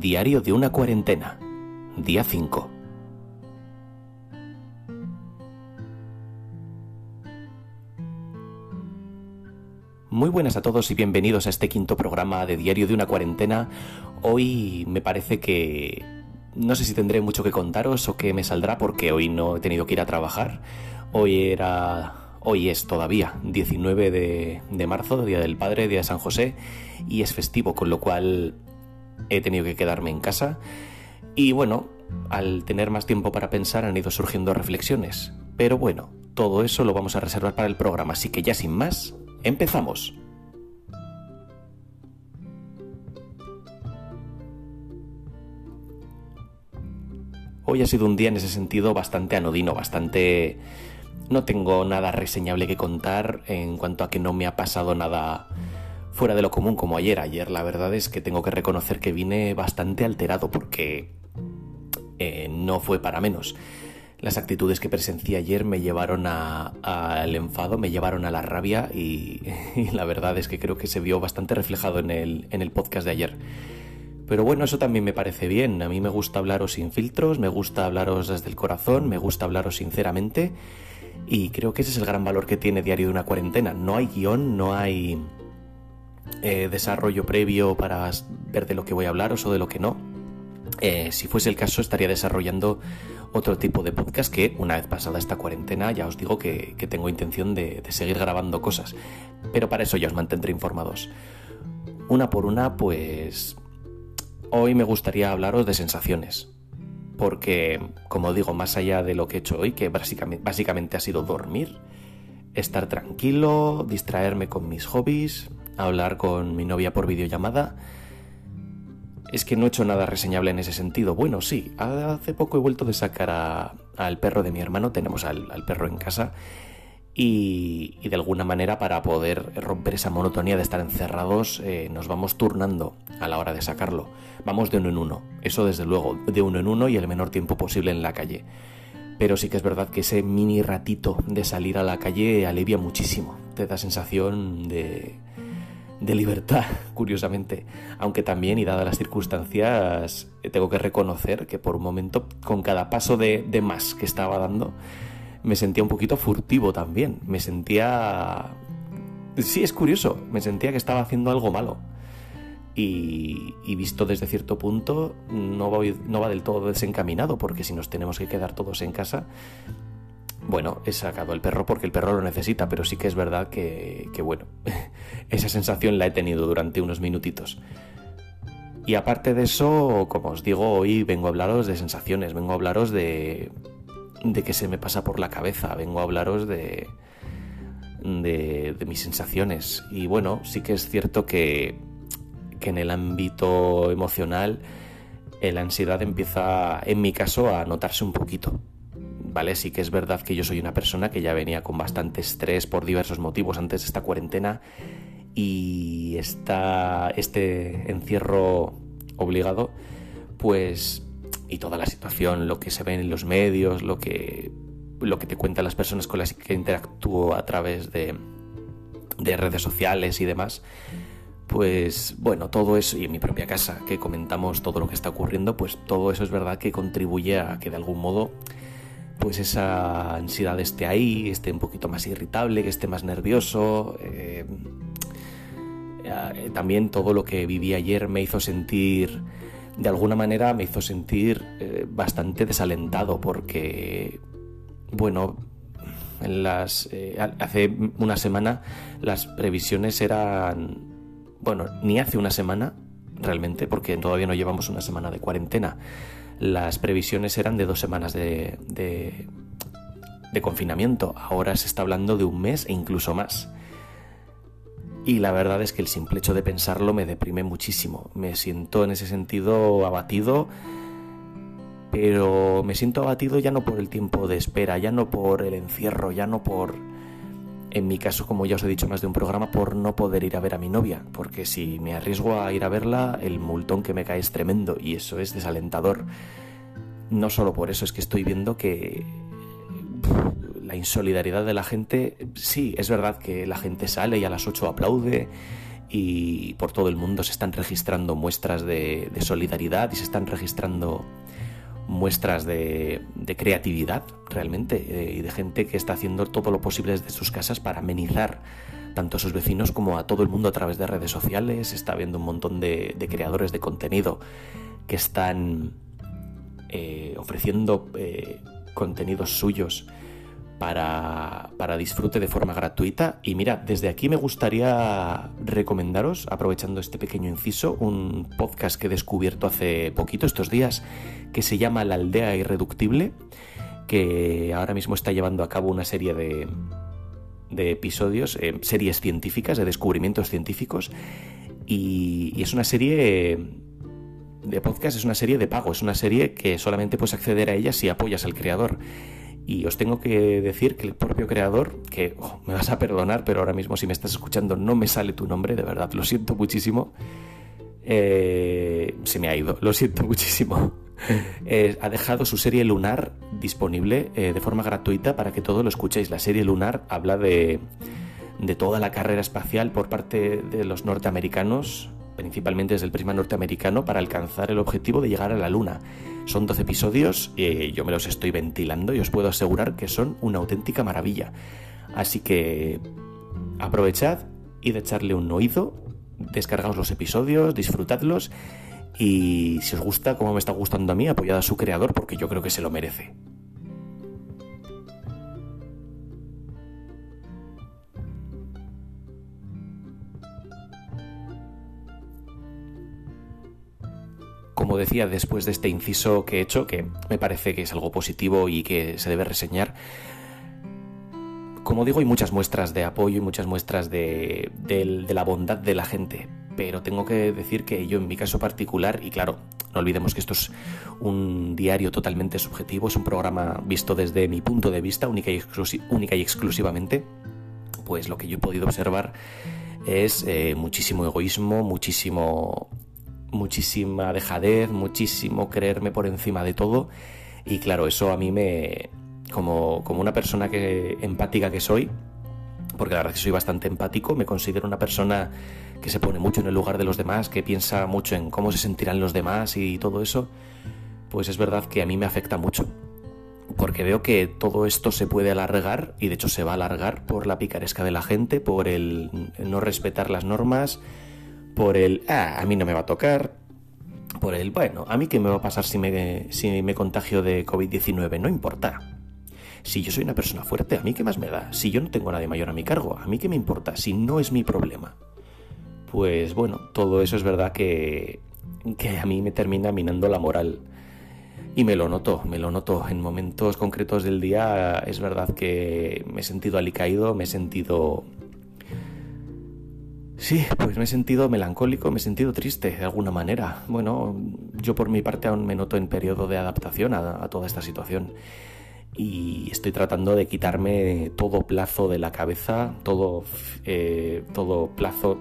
Diario de una cuarentena. Día 5. Muy buenas a todos y bienvenidos a este quinto programa de Diario de una cuarentena. Hoy me parece que no sé si tendré mucho que contaros o que me saldrá porque hoy no he tenido que ir a trabajar. Hoy era Hoy es todavía 19 de, de, marzo, Día del Padre, Día de San José, y es festivo, con lo cual he tenido que quedarme en casa. Y bueno, al tener más tiempo para pensar han ido surgiendo reflexiones. Pero bueno, todo eso lo vamos a reservar para el programa, así que ya sin más, empezamos. Hoy ha sido un día en ese sentido bastante anodino, bastante... No tengo nada reseñable que contar en cuanto a que no me ha pasado nada fuera de lo común como ayer. Ayer la verdad es que tengo que reconocer que vine bastante alterado porque eh, no fue para menos. Las actitudes que presencié ayer me llevaron al enfado, me llevaron a la rabia y, y, la verdad es que creo que se vio bastante reflejado en el, en el podcast de ayer. Pero bueno, eso también me parece bien. A mí me gusta hablaros sin filtros, me gusta hablaros desde el corazón, me gusta hablaros sinceramente y creo que ese es el gran valor que tiene Diario de una cuarentena. No hay guion, no hay eh, desarrollo previo para ver de lo que voy a hablar o de lo que no. Eh, si fuese el caso, estaría desarrollando otro tipo de podcast que, una vez pasada esta cuarentena, ya os digo que, tengo intención de, seguir grabando cosas. Pero para eso ya os mantendré informados. Una por una, pues... Hoy me gustaría hablaros de sensaciones. Porque, como digo, más allá de lo que he hecho hoy, que básicamente ha sido dormir, estar tranquilo, distraerme con mis hobbies, hablar con mi novia por videollamada. Es que no he hecho nada reseñable en ese sentido. Bueno, sí, hace poco he vuelto de sacar al perro de mi hermano, tenemos al, al perro en casa, y, y, de alguna manera para poder romper esa monotonía de estar encerrados eh, nos vamos turnando a la hora de sacarlo. Vamos de uno en uno, eso desde luego, de uno en uno y el menor tiempo posible en la calle. Pero sí que es verdad que ese mini ratito de salir a la calle alivia muchísimo, te da sensación de, de libertad, curiosamente. Aunque también, y dadas las circunstancias, tengo que reconocer que por un momento, con cada paso de, de, más que estaba dando, me sentía un poquito furtivo también. Me sentía... Sí, es curioso, me sentía que estaba haciendo algo malo. Y, y visto desde cierto punto, no va, no va del todo desencaminado, porque si nos tenemos que quedar todos en casa, bueno, he sacado el perro porque el perro lo necesita, pero sí que es verdad que, que, bueno, esa sensación la he tenido durante unos minutitos. Y aparte de eso, como os digo, hoy vengo a hablaros de sensaciones, vengo a hablaros de, de que se me pasa por la cabeza, vengo a hablaros de, de, de mis sensaciones. Y bueno, sí que es cierto que, que en el ámbito emocional la ansiedad empieza, en mi caso, a notarse un poquito. ¿Vale? Sí que es verdad que yo soy una persona que ya venía con bastante estrés por diversos motivos antes de esta cuarentena y esta, este encierro obligado, pues, y toda la situación, lo que se ve en los medios, lo que, lo que te cuentan las personas con las que interactúo a través de, de redes sociales y demás, pues bueno, todo eso, y en mi propia casa, que comentamos todo lo que está ocurriendo, pues todo eso es verdad que contribuye a que de algún modo pues esa ansiedad esté ahí, esté un poquito más irritable, que esté más nervioso. Eh, eh, también todo lo que viví ayer me hizo sentir, de alguna manera me hizo sentir eh, bastante desalentado porque, bueno, en las, hace una semana las previsiones eran, bueno, ni hace una semana realmente, porque todavía no llevamos una semana de cuarentena las previsiones eran de dos semanas de, de, de, confinamiento. Ahora se está hablando de un mes e incluso más. Y la verdad es que el simple hecho de pensarlo me deprime muchísimo. Me siento en ese sentido abatido, pero me siento abatido ya no por el tiempo de espera, ya no por el encierro, ya no por en mi caso, como ya os he dicho más de un programa, por no poder ir a ver a mi novia, porque si me arriesgo a ir a verla, el multón que me cae es tremendo y eso es desalentador. No solo por eso, es que estoy viendo que la insolidaridad de la gente, sí, es verdad que la gente sale y a las 8 aplaude y por todo el mundo se están registrando muestras de, solidaridad y se están registrando muestras de, creatividad realmente eh, y de gente que está haciendo todo lo posible desde sus casas para amenizar tanto a sus vecinos como a todo el mundo a través de redes sociales. Está habiendo un montón de, creadores de contenido que están eh, ofreciendo eh, contenidos suyos para, para, disfrute de forma gratuita. Y mira, desde aquí me gustaría recomendaros, aprovechando este pequeño inciso, un podcast que he descubierto hace poquito, estos días, que se llama La Aldea Irreductible, que ahora mismo está llevando a cabo una serie de, de episodios, eh, series científicas, de descubrimientos científicos. Y, es una serie de podcast, es una serie de pago, es una serie que solamente puedes acceder a ella si apoyas al creador. Y os tengo que decir que el propio creador, que oh, me vas a perdonar, pero ahora mismo si me estás escuchando no me sale tu nombre, de verdad, lo siento muchísimo. Eh, se me ha ido, lo siento muchísimo. Eh, ha dejado su serie Lunar disponible eh, de forma gratuita para que todos lo escuchéis. La serie Lunar habla de, de toda la carrera espacial por parte de los norteamericanos, principalmente desde el prisma norteamericano, para alcanzar el objetivo de llegar a la Luna. Son 12 episodios, y yo me los estoy ventilando y os puedo asegurar que son una auténtica maravilla. Así que aprovechad y de echarle un oído, descargaos los episodios, disfrutadlos y si os gusta, como me está gustando a mí, apoyad a su creador porque yo creo que se lo merece. como decía, después de este inciso que he hecho, que me parece que es algo positivo y que se debe reseñar, como digo, hay muchas muestras de apoyo y muchas muestras de, la bondad de la gente, pero tengo que decir que yo en mi caso particular, y claro, no olvidemos que esto es un diario totalmente subjetivo, es un programa visto desde mi punto de vista, única y, única y exclusivamente, pues lo que yo he podido observar es eh, muchísimo egoísmo, muchísimo muchísima dejadez, muchísimo creerme por encima de todo. Y claro, eso a mí me. Como, como una persona que empática que soy, porque la verdad es que soy bastante empático, me considero una persona que se pone mucho en el lugar de los demás, que piensa mucho en cómo se sentirán los demás y todo eso, pues es verdad que a mí me afecta mucho. Porque veo que todo esto se puede alargar, y de hecho se va a alargar por la picaresca de la gente, por el no respetar las normas, por el, ah, a mí no me va a tocar, por el, bueno, a mí qué me va a pasar si me, si me contagio de COVID-19, no importa. Si yo soy una persona fuerte, ¿a mí qué más me da? Si yo no tengo a nadie mayor a mi cargo, ¿a mí qué me importa? Si no es mi problema. Pues bueno, todo eso es verdad que, que a mí me termina minando la moral. Y me lo noto, me lo noto. En momentos concretos del día es verdad que me he sentido alicaído, me he sentido Sí, pues me he sentido melancólico, me he sentido triste de alguna manera. Bueno, yo por mi parte aún me noto en periodo de adaptación a, toda esta situación y estoy tratando de quitarme todo plazo de la cabeza, todo, eh, todo plazo,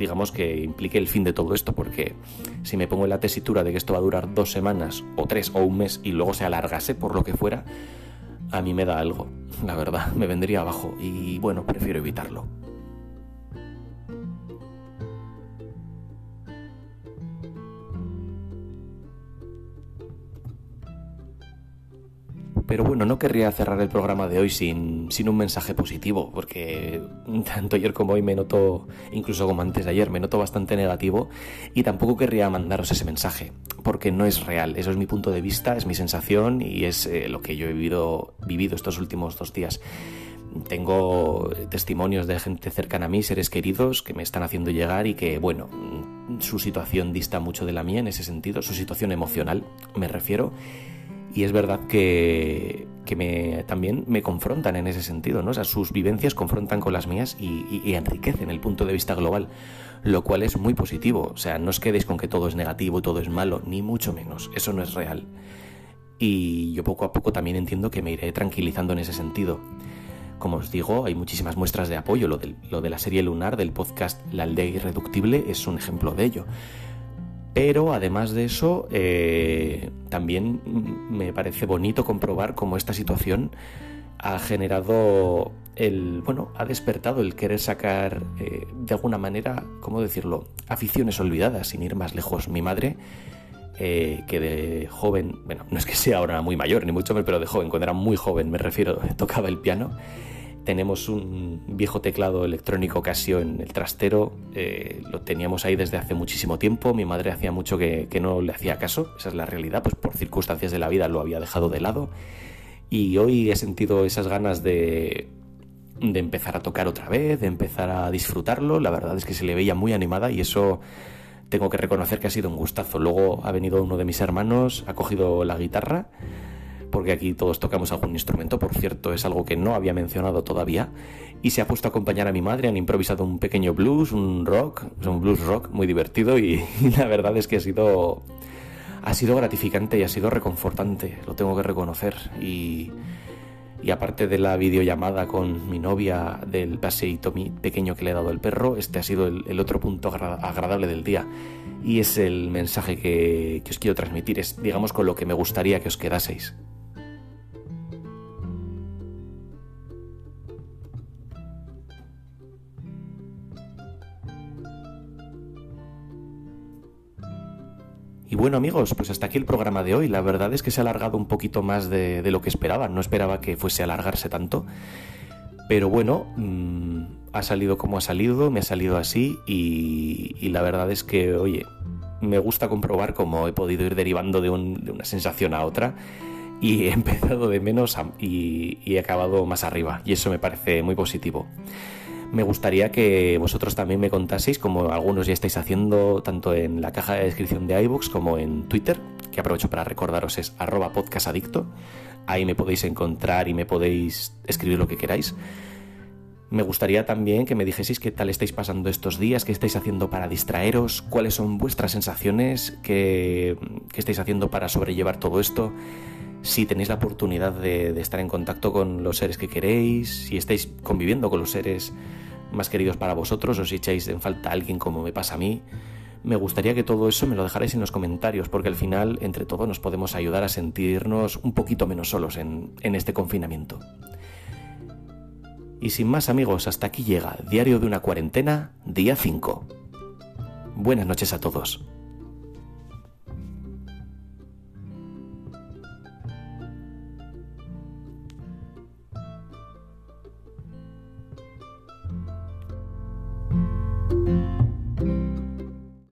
digamos, que implique el fin de todo esto, porque si me pongo en la tesitura de que esto va a durar dos semanas o tres o un mes y luego se alargase por lo que fuera, a mí me da algo, la verdad, me vendría abajo y bueno, prefiero evitarlo. Pero bueno, no querría cerrar el programa de hoy sin, un mensaje positivo, porque tanto ayer como hoy me noto, incluso como antes de ayer, me noto bastante negativo y tampoco querría mandaros ese mensaje, porque no es real. Eso es mi punto de vista, es mi sensación y es eh, lo que yo he vivido, vivido estos últimos dos días. Tengo testimonios de gente cercana a mí, seres queridos, que me están haciendo llegar y que, bueno, su situación dista mucho de la mía en ese sentido, su situación emocional, me refiero y es verdad que, me, también me confrontan en ese sentido, ¿no? O sea, sus vivencias confrontan con las mías y, enriquecen el punto de vista global, lo cual es muy positivo. O sea, no os quedéis con que todo es negativo todo es malo, ni mucho menos. Eso no es real. Y yo poco a poco también entiendo que me iré tranquilizando en ese sentido. Como os digo, hay muchísimas muestras de apoyo. Lo de, lo de la serie lunar del podcast La aldea irreductible es un ejemplo de ello. Pero además de eso, eh, también me parece bonito comprobar cómo esta situación ha generado el, bueno, ha despertado el querer sacar eh, de alguna manera, ¿cómo decirlo?, aficiones olvidadas, sin ir más lejos. Mi madre, eh, que de joven, bueno, no es que sea ahora muy mayor, ni mucho menos, pero de joven, cuando era muy joven, me refiero, tocaba el piano. Tenemos un viejo teclado electrónico Casio en el trastero, eh, lo teníamos ahí desde hace muchísimo tiempo, mi madre hacía mucho que, que no le hacía caso, esa es la realidad, pues por circunstancias de la vida lo había dejado de lado y hoy he sentido esas ganas de, de empezar a tocar otra vez, de empezar a disfrutarlo. La verdad es que se le veía muy animada y eso tengo que reconocer que ha sido un gustazo. Luego ha venido uno de mis hermanos, ha cogido la guitarra, porque aquí todos tocamos algún instrumento, por cierto, es algo que no había mencionado todavía, y se ha puesto a acompañar a mi madre, han improvisado un pequeño blues, un rock, un blues rock muy divertido y, la verdad es que ha sido ha sido gratificante y ha sido reconfortante, lo tengo que reconocer. Y, aparte de la videollamada con mi novia del paseíto pequeño que le he dado al perro, este ha sido el, otro punto agradable del día. Y es el mensaje que os quiero transmitir, es digamos con lo que me gustaría que os quedaseis. Y bueno amigos, pues hasta aquí el programa de hoy. La verdad es que se ha alargado un poquito más de, lo que esperaba. No esperaba que fuese a alargarse tanto. Pero bueno, mm, ha salido como ha salido, me ha salido así y, la verdad es que, oye, me gusta comprobar cómo he podido ir derivando de, una sensación a otra y he empezado de menos y he acabado más arriba y eso me parece muy positivo me gustaría que vosotros también me contaseis, como algunos ya estáis haciendo tanto en la caja de descripción de iVoox como en Twitter, que aprovecho para recordaros es arroba podcastadicto. Ahí me podéis encontrar y me podéis escribir lo que queráis. Me gustaría también que me dijeseis qué tal estáis pasando estos días, qué estáis haciendo para distraeros, cuáles son vuestras sensaciones, qué, estáis haciendo para sobrellevar todo esto, si tenéis la oportunidad de, estar en contacto con los seres que queréis, si estáis conviviendo con los seres más queridos para vosotros o si echáis en falta a alguien como me pasa a mí. Me gustaría que todo eso me lo dejarais en los comentarios porque al final entre todos nos podemos ayudar a sentirnos un poquito menos solos en, en este confinamiento. Y sin más amigos, hasta aquí llega Diario de una cuarentena, día 5. Buenas noches a todos.